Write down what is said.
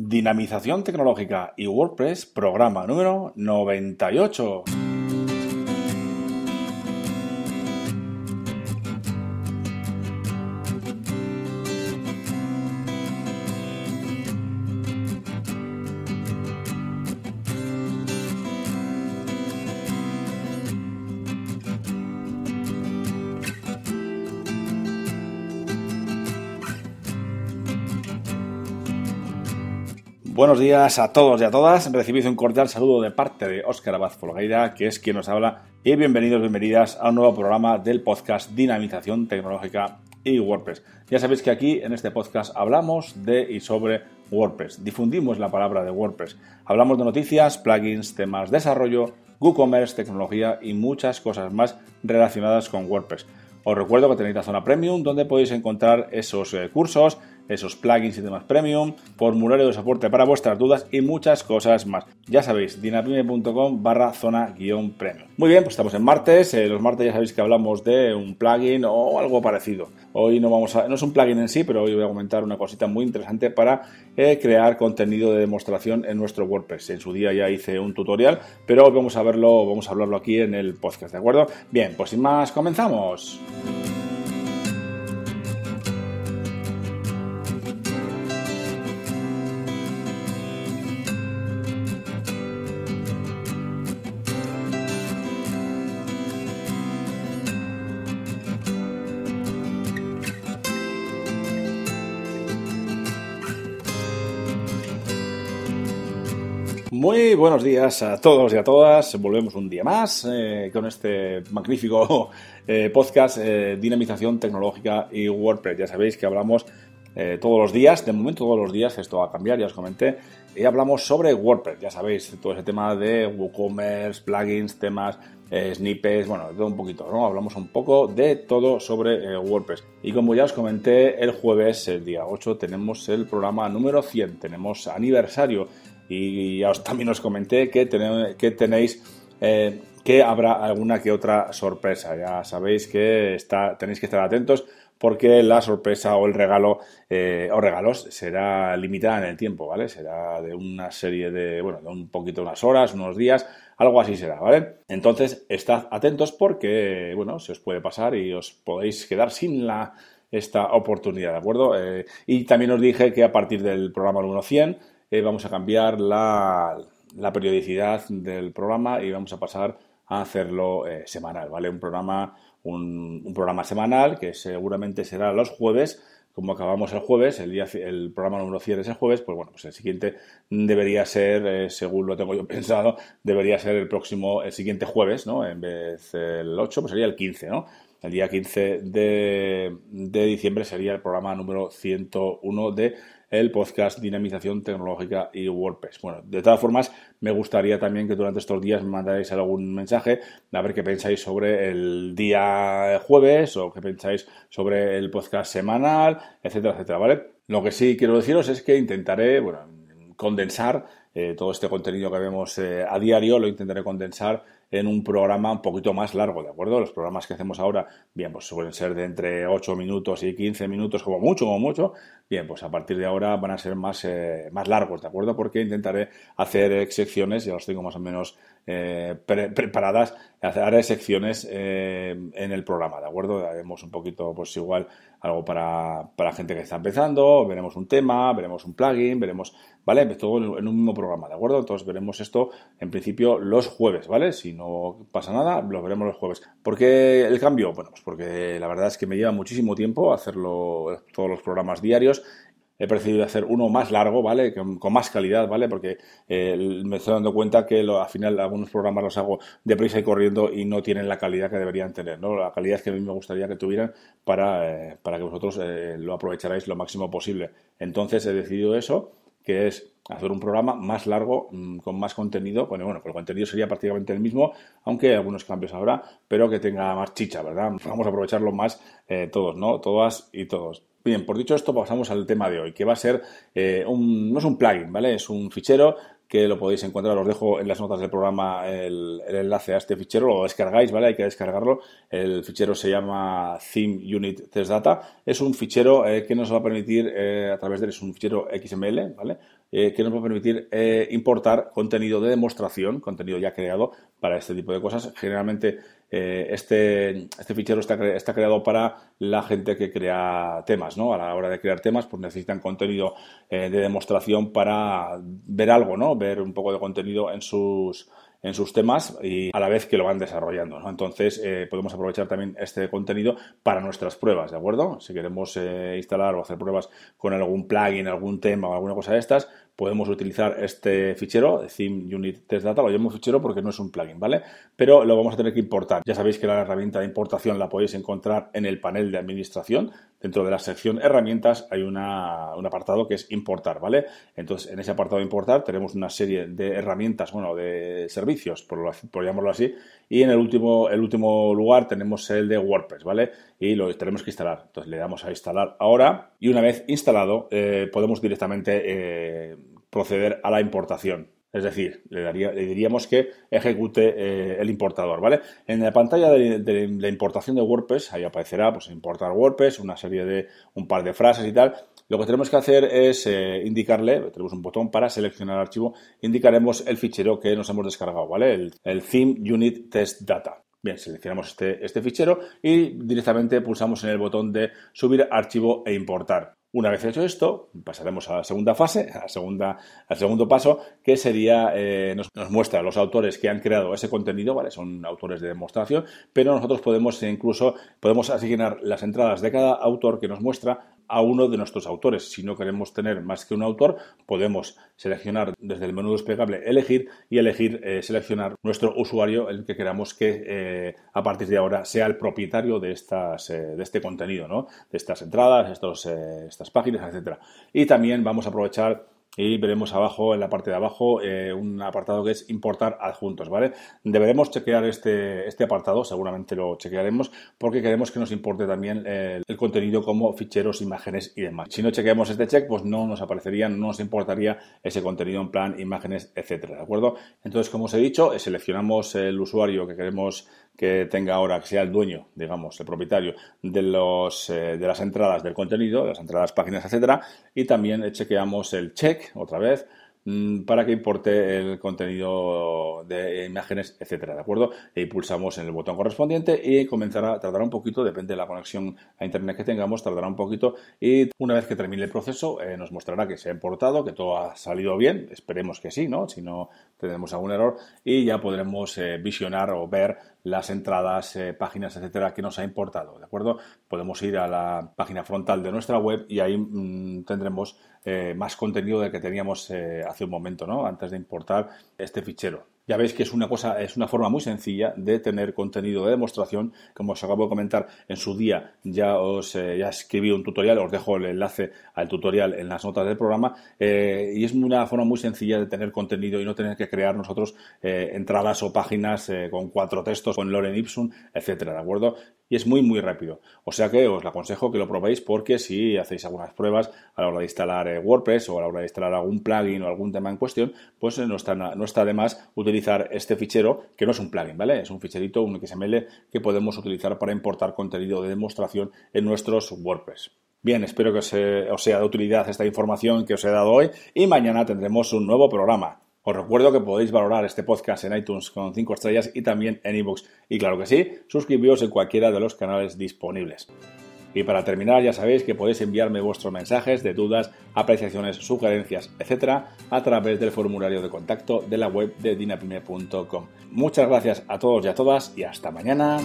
Dinamización tecnológica y WordPress, programa número 98. Buenos días a todos y a todas. Recibid un cordial saludo de parte de Óscar Abad Folgueira, que es quien nos habla, y bienvenidos, bienvenidas a un nuevo programa del podcast Dinamización Tecnológica y WordPress. Ya sabéis que aquí en este podcast hablamos de y sobre WordPress. Difundimos la palabra de WordPress. Hablamos de noticias, plugins, temas, desarrollo, WooCommerce, tecnología y muchas cosas más relacionadas con WordPress. Os recuerdo que tenéis la zona premium donde podéis encontrar esos eh, cursos, esos plugins y temas premium, formulario de soporte para vuestras dudas y muchas cosas más. Ya sabéis, dinapime.com barra zona guion premium. Muy bien, pues estamos en martes. Eh, los martes ya sabéis que hablamos de un plugin o algo parecido. Hoy no vamos a, no es un plugin en sí, pero hoy voy a comentar una cosita muy interesante para eh, crear contenido de demostración en nuestro WordPress. En su día ya hice un tutorial, pero hoy vamos a verlo, vamos a hablarlo aquí en el podcast, ¿de acuerdo? Bien, pues sin más, comenzamos. Muy buenos días a todos y a todas. Volvemos un día más eh, con este magnífico eh, podcast eh, Dinamización Tecnológica y WordPress. Ya sabéis que hablamos todos los días, de momento todos los días, esto va a cambiar, ya os comenté, y hablamos sobre WordPress. Ya sabéis, todo ese tema de WooCommerce, plugins, temas, snippets, bueno, todo un poquito, ¿no? Hablamos un poco de todo sobre WordPress. Y como ya os comenté, el jueves, el día 8, tenemos el programa número 100, tenemos aniversario y ya os, también os comenté que, que tenéis eh, que habrá alguna que otra sorpresa. Ya sabéis que está, tenéis que estar atentos porque la sorpresa o el regalo eh, o regalos será limitada en el tiempo, ¿vale? Será de una serie de, bueno, de un poquito, unas horas, unos días, algo así será, ¿vale? Entonces, estad atentos porque, bueno, se os puede pasar y os podéis quedar sin la esta oportunidad, ¿de acuerdo? Eh, y también os dije que a partir del programa número 100 eh, vamos a cambiar la, periodicidad del programa y vamos a pasar a hacerlo eh, semanal, ¿vale? Un programa, un, programa semanal que seguramente será los jueves, como acabamos el jueves, el día el programa número 100 es el jueves, pues bueno, pues el siguiente debería ser, eh, según lo tengo yo pensado, debería ser el próximo, el siguiente jueves, ¿no? En vez del 8, pues sería el 15, ¿no? El día 15 de, de diciembre sería el programa número 101 de el podcast Dinamización Tecnológica y WordPress. Bueno, de todas formas, me gustaría también que durante estos días me mandáis algún mensaje a ver qué pensáis sobre el día jueves o qué pensáis sobre el podcast semanal, etcétera, etcétera, ¿vale? Lo que sí quiero deciros es que intentaré, condensar eh, todo este contenido que vemos eh, a diario, lo intentaré condensar en un programa un poquito más largo, ¿de acuerdo? Los programas que hacemos ahora, bien, pues suelen ser de entre 8 minutos y 15 minutos, como mucho, como mucho. Bien, pues a partir de ahora van a ser más, eh, más largos, ¿de acuerdo? Porque intentaré hacer secciones, ya los tengo más o menos eh, preparadas, haré secciones eh, en el programa, ¿de acuerdo? Haremos un poquito, pues igual, algo para, para gente que está empezando, veremos un tema, veremos un plugin, veremos, ¿vale? Todo en un mismo programa, ¿de acuerdo? Entonces veremos esto en principio los jueves, ¿vale? Si no pasa nada, lo veremos los jueves. ¿Por qué el cambio? Bueno, pues porque la verdad es que me lleva muchísimo tiempo hacerlo todos los programas diarios he preferido hacer uno más largo, ¿vale? Con, más calidad, ¿vale? Porque eh, me estoy dando cuenta que al final algunos programas los hago deprisa y corriendo y no tienen la calidad que deberían tener, ¿no? La calidad que a mí me gustaría que tuvieran para, eh, para que vosotros eh, lo aprovecharais lo máximo posible. Entonces he decidido eso, que es hacer un programa más largo, mm, con más contenido. Bueno, bueno, el contenido sería prácticamente el mismo, aunque algunos cambios habrá, pero que tenga más chicha, ¿verdad? Vamos a aprovecharlo más todos, ¿no? Todas y todos. Bien, por dicho esto, pasamos al tema de hoy, que va a ser eh, un, no es un plugin, ¿vale? Es un fichero que lo podéis encontrar, os dejo en las notas del programa el, enlace a este fichero, lo descargáis, ¿vale? Hay que descargarlo. El fichero se llama Theme Unit Test Data. Es un fichero eh, que nos va a permitir, eh, a través de él, es un fichero XML, ¿vale? que nos va a permitir importar contenido de demostración, contenido ya creado para este tipo de cosas. Generalmente este, este, fichero está, está, creado para la gente que crea temas, ¿no? A la hora de crear temas, pues necesitan contenido de demostración para ver algo, ¿no? Ver un poco de contenido en sus en sus temas y a la vez que lo van desarrollando. ¿no? Entonces, eh, podemos aprovechar también este contenido para nuestras pruebas, ¿de acuerdo? Si queremos eh, instalar o hacer pruebas con algún plugin, algún tema o alguna cosa de estas, podemos utilizar este fichero, Theme Unit Test Data, lo llamo fichero porque no es un plugin, ¿vale? Pero lo vamos a tener que importar. Ya sabéis que la herramienta de importación la podéis encontrar en el panel de administración Dentro de la sección herramientas hay un apartado que es importar, ¿vale? Entonces, en ese apartado de importar tenemos una serie de herramientas, bueno, de servicios, por, llamarlo así, y en el último, el último lugar tenemos el de WordPress, ¿vale? Y lo tenemos que instalar. Entonces, le damos a instalar ahora y una vez instalado eh, podemos directamente eh, proceder a la importación. Es decir, le, diríamos que ejecute eh, el importador, ¿vale? En la pantalla de, la importación de WordPress, ahí aparecerá, pues, importar WordPress, una serie de, un par de frases y tal. Lo que tenemos que hacer es eh, indicarle, tenemos un botón para seleccionar el archivo, indicaremos el fichero que nos hemos descargado, ¿vale? El, el Theme Unit Test Data. Bien, seleccionamos este, este fichero y directamente pulsamos en el botón de subir archivo e importar. Una vez hecho esto, pasaremos a la segunda fase, a segunda, al segundo paso, que sería, eh, nos, muestra los autores que han creado ese contenido. Son autores de demostración, pero nosotros podemos incluso, podemos asignar las entradas de cada autor que nos muestra a uno de nuestros autores. Si no queremos tener más que un autor, podemos seleccionar desde el menú desplegable elegir y elegir eh, seleccionar nuestro usuario, el que queramos que eh, a partir de ahora sea el propietario de, estas, eh, de este contenido, ¿no? de estas entradas, estos, estas páginas, etcétera. Y también vamos a aprovechar y veremos abajo, en la parte de abajo, eh, un apartado que es importar adjuntos, ¿vale? Deberemos chequear este, este apartado, seguramente lo chequearemos, porque queremos que nos importe también el, contenido como ficheros, imágenes y demás. Si no chequeamos este check, pues no nos aparecería, no nos importaría ese contenido en plan, imágenes, etcétera, ¿de acuerdo? Entonces, como os he dicho, seleccionamos el usuario que queremos que tenga ahora, que sea el dueño, digamos, el propietario de, los, eh, de las entradas del contenido, las entradas, páginas, etcétera, y también chequeamos el check, otra vez, Mm, para que importe el contenido de imágenes, etcétera, ¿de acuerdo? Y pulsamos en el botón correspondiente y comenzará, tardará un poquito, depende de la conexión a internet que tengamos, tardará un poquito y una vez que termine el proceso eh, nos mostrará que se ha importado, que todo ha salido bien, esperemos que sí, ¿no? Si no tenemos algún error y ya podremos eh, visionar o ver las entradas, eh, páginas, etcétera, que nos ha importado, ¿de acuerdo? Podemos ir a la página frontal de nuestra web y ahí mm, tendremos eh, más contenido del que teníamos eh, hace un momento, ¿no? Antes de importar este fichero. Ya veis que es una cosa, es una forma muy sencilla de tener contenido de demostración. Como os acabo de comentar en su día, ya os eh, ya escribí un tutorial, os dejo el enlace al tutorial en las notas del programa. y es una forma muy sencilla de tener contenido y no tener que crear nosotros entradas o páginas con cuatro textos, con Loren Ipsum, etcétera, ¿de acuerdo? Y es muy muy rápido. O sea que os aconsejo que lo probéis porque si hacéis algunas pruebas a la hora de instalar eh, WordPress o a la hora de instalar algún plugin o algún tema en cuestión, pues eh, no está, no está de más utilizar este fichero que no es un plugin, ¿vale? Es un ficherito, un XML que podemos utilizar para importar contenido de demostración en nuestros WordPress. Bien, espero que os, os sea de utilidad esta información que os he dado hoy y mañana tendremos un nuevo programa. Os recuerdo que podéis valorar este podcast en iTunes con 5 estrellas y también en iVoox. Y claro que sí, suscribíos en cualquiera de los canales disponibles. Y para terminar, ya sabéis que podéis enviarme vuestros mensajes de dudas, apreciaciones, sugerencias, etcétera, a través del formulario de contacto de la web de dinapime.com. Muchas gracias a todos y a todas y hasta mañana.